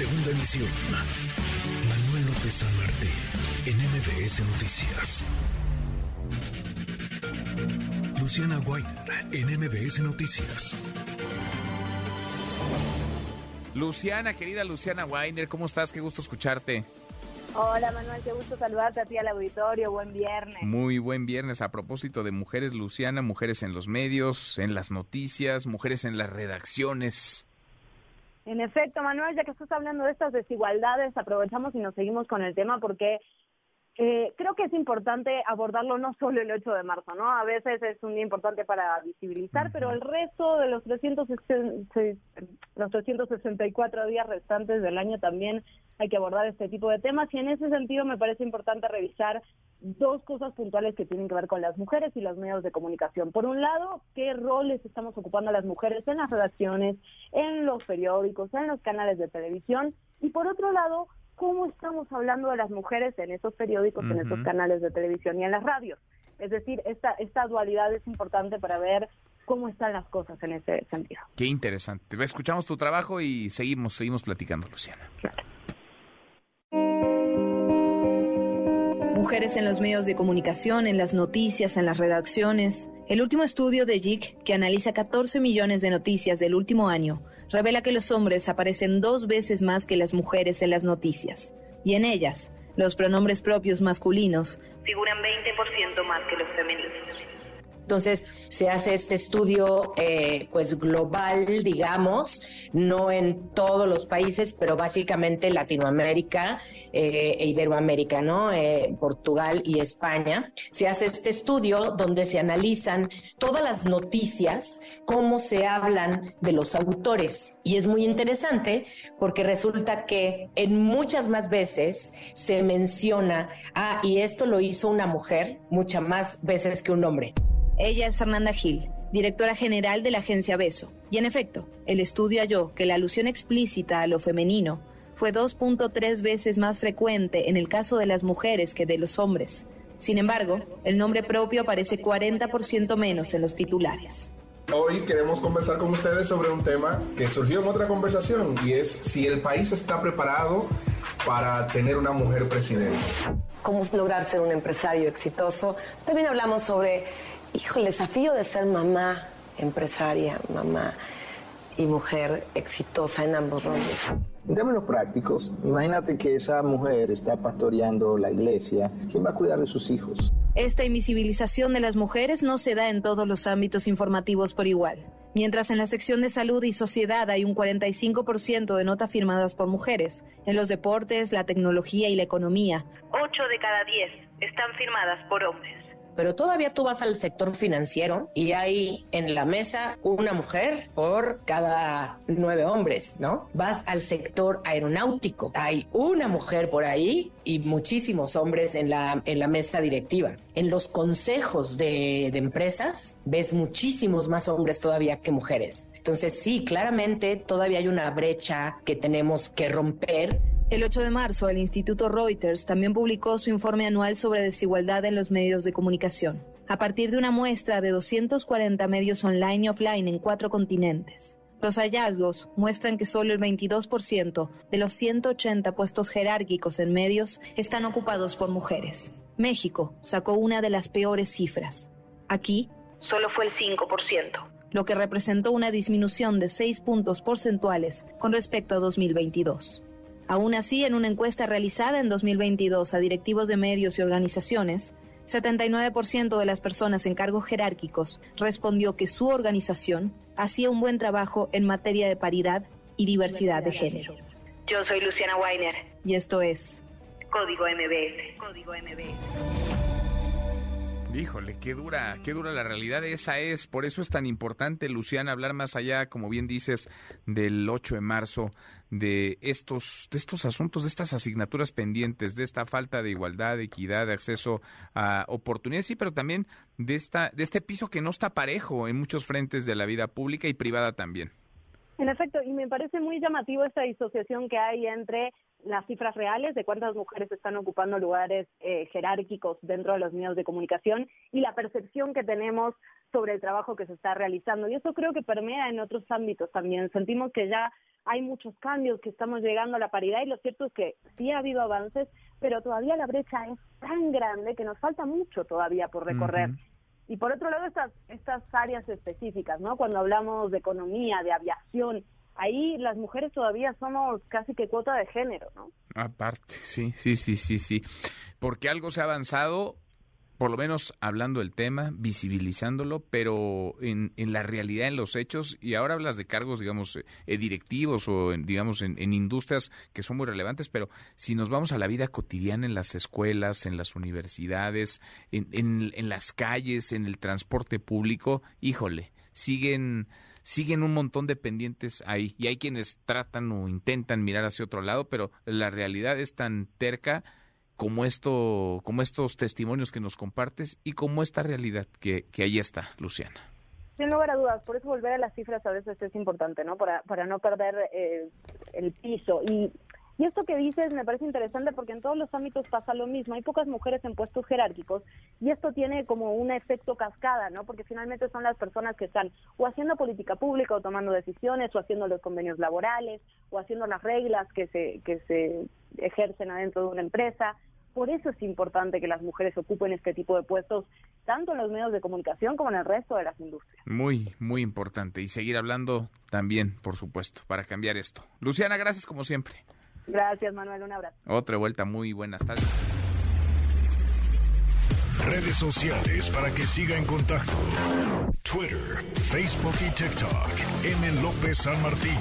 Segunda emisión. Manuel López San Martín, en MBS Noticias. Luciana Weiner, en MBS Noticias. Luciana, querida Luciana Weiner, ¿cómo estás? Qué gusto escucharte. Hola Manuel, qué gusto saludarte a ti al auditorio, buen viernes. Muy buen viernes. A propósito de mujeres, Luciana, mujeres en los medios, en las noticias, mujeres en las redacciones. En efecto, Manuel, ya que estás hablando de estas desigualdades, aprovechamos y nos seguimos con el tema porque eh, creo que es importante abordarlo no solo el 8 de marzo, ¿no? A veces es un día importante para visibilizar, pero el resto de los, 360, los 364 días restantes del año también hay que abordar este tipo de temas y en ese sentido me parece importante revisar dos cosas puntuales que tienen que ver con las mujeres y los medios de comunicación. Por un lado, qué roles estamos ocupando las mujeres en las redacciones, en los periódicos, en los canales de televisión y por otro lado, cómo estamos hablando de las mujeres en esos periódicos, en esos canales de televisión y en las radios. Es decir, esta, esta dualidad es importante para ver cómo están las cosas en ese sentido. Qué interesante. Escuchamos tu trabajo y seguimos, seguimos platicando, Luciana. Mujeres en los medios de comunicación, en las noticias, en las redacciones. El último estudio de JIC, que analiza 14 millones de noticias del último año, revela que los hombres aparecen dos veces más que las mujeres en las noticias, y en ellas, los pronombres propios masculinos figuran 20% más que los femeninos. Entonces se hace este estudio eh, pues global, digamos, no en todos los países, pero básicamente Latinoamérica eh, e Iberoamérica, ¿no? Eh, Portugal y España. Se hace este estudio donde se analizan todas las noticias, cómo se hablan de los autores. Y es muy interesante porque resulta que en muchas más veces se menciona, ah, y esto lo hizo una mujer muchas más veces que un hombre. Ella es Fernanda Gil, directora general de la agencia Beso. Y en efecto, el estudio halló que la alusión explícita a lo femenino fue 2.3 veces más frecuente en el caso de las mujeres que de los hombres. Sin embargo, el nombre propio aparece 40% menos en los titulares. Hoy queremos conversar con ustedes sobre un tema que surgió en otra conversación y es si el país está preparado para tener una mujer presidenta. Cómo lograr ser un empresario exitoso. También hablamos sobre hijo, el desafío de ser mamá, empresaria, mamá y mujer exitosa en ambos roles. En términos prácticos, imagínate que esa mujer está pastoreando la iglesia. ¿Quién va a cuidar de sus hijos? Esta invisibilización de las mujeres no se da en todos los ámbitos informativos por igual. Mientras en la sección de salud y sociedad hay un 45% de notas firmadas por mujeres, en los deportes, la tecnología y la economía, 8 de cada 10 están firmadas por hombres pero todavía tú vas al sector financiero y hay en la mesa una mujer por cada nueve hombres, ¿no? Vas al sector aeronáutico, hay una mujer por ahí y muchísimos hombres en la, en la mesa directiva. En los consejos de, de empresas ves muchísimos más hombres todavía que mujeres. Entonces sí, claramente todavía hay una brecha que tenemos que romper el 8 de marzo, el Instituto Reuters también publicó su informe anual sobre desigualdad en los medios de comunicación, a partir de una muestra de 240 medios online y offline en cuatro continentes. Los hallazgos muestran que solo el 22% de los 180 puestos jerárquicos en medios están ocupados por mujeres. México sacó una de las peores cifras. Aquí solo fue el 5%, lo que representó una disminución de 6 puntos porcentuales con respecto a 2022. Aún así, en una encuesta realizada en 2022 a directivos de medios y organizaciones, 79% de las personas en cargos jerárquicos respondió que su organización hacía un buen trabajo en materia de paridad y diversidad de género. Yo soy Luciana Weiner y esto es Código MBS. Código MBS. Híjole, qué dura, qué dura la realidad esa es. Por eso es tan importante, Luciana, hablar más allá, como bien dices, del 8 de marzo, de estos, de estos asuntos, de estas asignaturas pendientes, de esta falta de igualdad, de equidad, de acceso a oportunidades, sí, pero también de esta, de este piso que no está parejo en muchos frentes de la vida pública y privada también. En efecto, y me parece muy llamativo esta disociación que hay entre las cifras reales de cuántas mujeres están ocupando lugares eh, jerárquicos dentro de los medios de comunicación y la percepción que tenemos sobre el trabajo que se está realizando. Y eso creo que permea en otros ámbitos también. Sentimos que ya hay muchos cambios, que estamos llegando a la paridad y lo cierto es que sí ha habido avances, pero todavía la brecha es tan grande que nos falta mucho todavía por recorrer. Y por otro lado, estas, estas áreas específicas, ¿no? Cuando hablamos de economía, de aviación, ahí las mujeres todavía somos casi que cuota de género, ¿no? Aparte, sí, sí, sí, sí, sí. Porque algo se ha avanzado, por lo menos hablando del tema, visibilizándolo, pero en, en la realidad, en los hechos, y ahora hablas de cargos, digamos, eh, directivos o, en, digamos, en, en, industrias que son muy relevantes, pero si nos vamos a la vida cotidiana en las escuelas, en las universidades, en, en, en las calles, en el transporte público, híjole, siguen siguen un montón de pendientes ahí y hay quienes tratan o intentan mirar hacia otro lado, pero la realidad es tan terca como esto, como estos testimonios que nos compartes y como esta realidad que, que ahí está, Luciana. Sin lugar a dudas, por eso volver a las cifras a veces es importante, ¿no? Para, para no perder eh, el piso. Y, y esto que dices me parece interesante porque en todos los ámbitos pasa lo mismo. Hay pocas mujeres en puestos jerárquicos y esto tiene como un efecto cascada, ¿no? Porque finalmente son las personas que están o haciendo política pública o tomando decisiones o haciendo los convenios laborales o haciendo las reglas que se, que se ejercen adentro de una empresa. Por eso es importante que las mujeres ocupen este tipo de puestos, tanto en los medios de comunicación como en el resto de las industrias. Muy, muy importante. Y seguir hablando también, por supuesto, para cambiar esto. Luciana, gracias como siempre. Gracias, Manuel. Un abrazo. Otra vuelta muy buenas tardes. Redes sociales para que siga en contacto: Twitter, Facebook y TikTok. M. López San Martín.